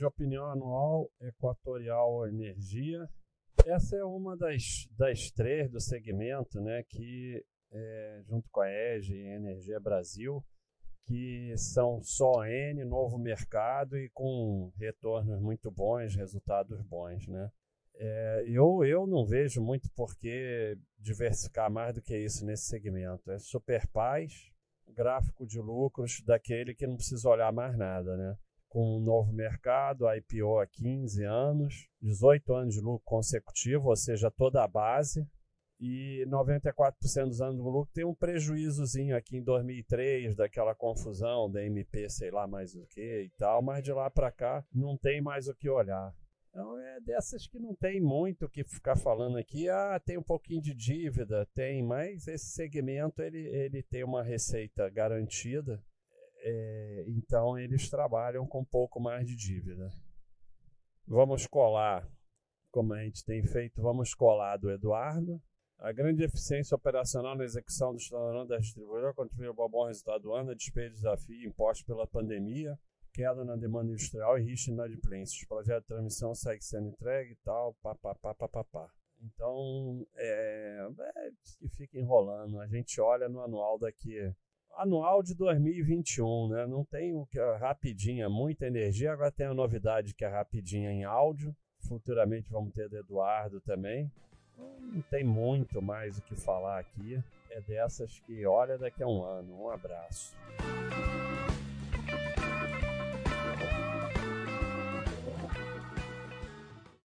de opinião anual Equatorial Energia. Essa é uma das, das três do segmento, né, que é, junto com a EGE e Energia Brasil, que são só N, novo mercado e com retornos muito bons, resultados bons, né? É, eu, eu não vejo muito por que diversificar mais do que isso nesse segmento. É super paz, gráfico de lucros daquele que não precisa olhar mais nada, né? Com um novo mercado, IPO há 15 anos, 18 anos de lucro consecutivo, ou seja, toda a base, e 94% dos anos do lucro tem um prejuízozinho aqui em 2003 daquela confusão da MP, sei lá mais o que e tal, mas de lá para cá não tem mais o que olhar. Então é dessas que não tem muito o que ficar falando aqui. Ah, tem um pouquinho de dívida, tem, mas esse segmento ele, ele tem uma receita garantida, é, então eles trabalham com um pouco mais de dívida. Vamos colar, como a gente tem feito, vamos colar do Eduardo. A grande eficiência operacional na execução do estado da distribuidora contribuiu para o bom resultado do ano, a despeito de desafio imposto pela pandemia, queda na demanda industrial e risco inadimplência. O projeto de transmissão segue sendo entregue e tal, papapá. Então, é, é que fica enrolando. A gente olha no anual daqui, anual de 2021, né? Não tem o que é rapidinha, muita energia. Agora tem a novidade que é rapidinha em áudio. Futuramente vamos ter do Eduardo também. Não tem muito mais o que falar aqui. É dessas que olha daqui a um ano. Um abraço.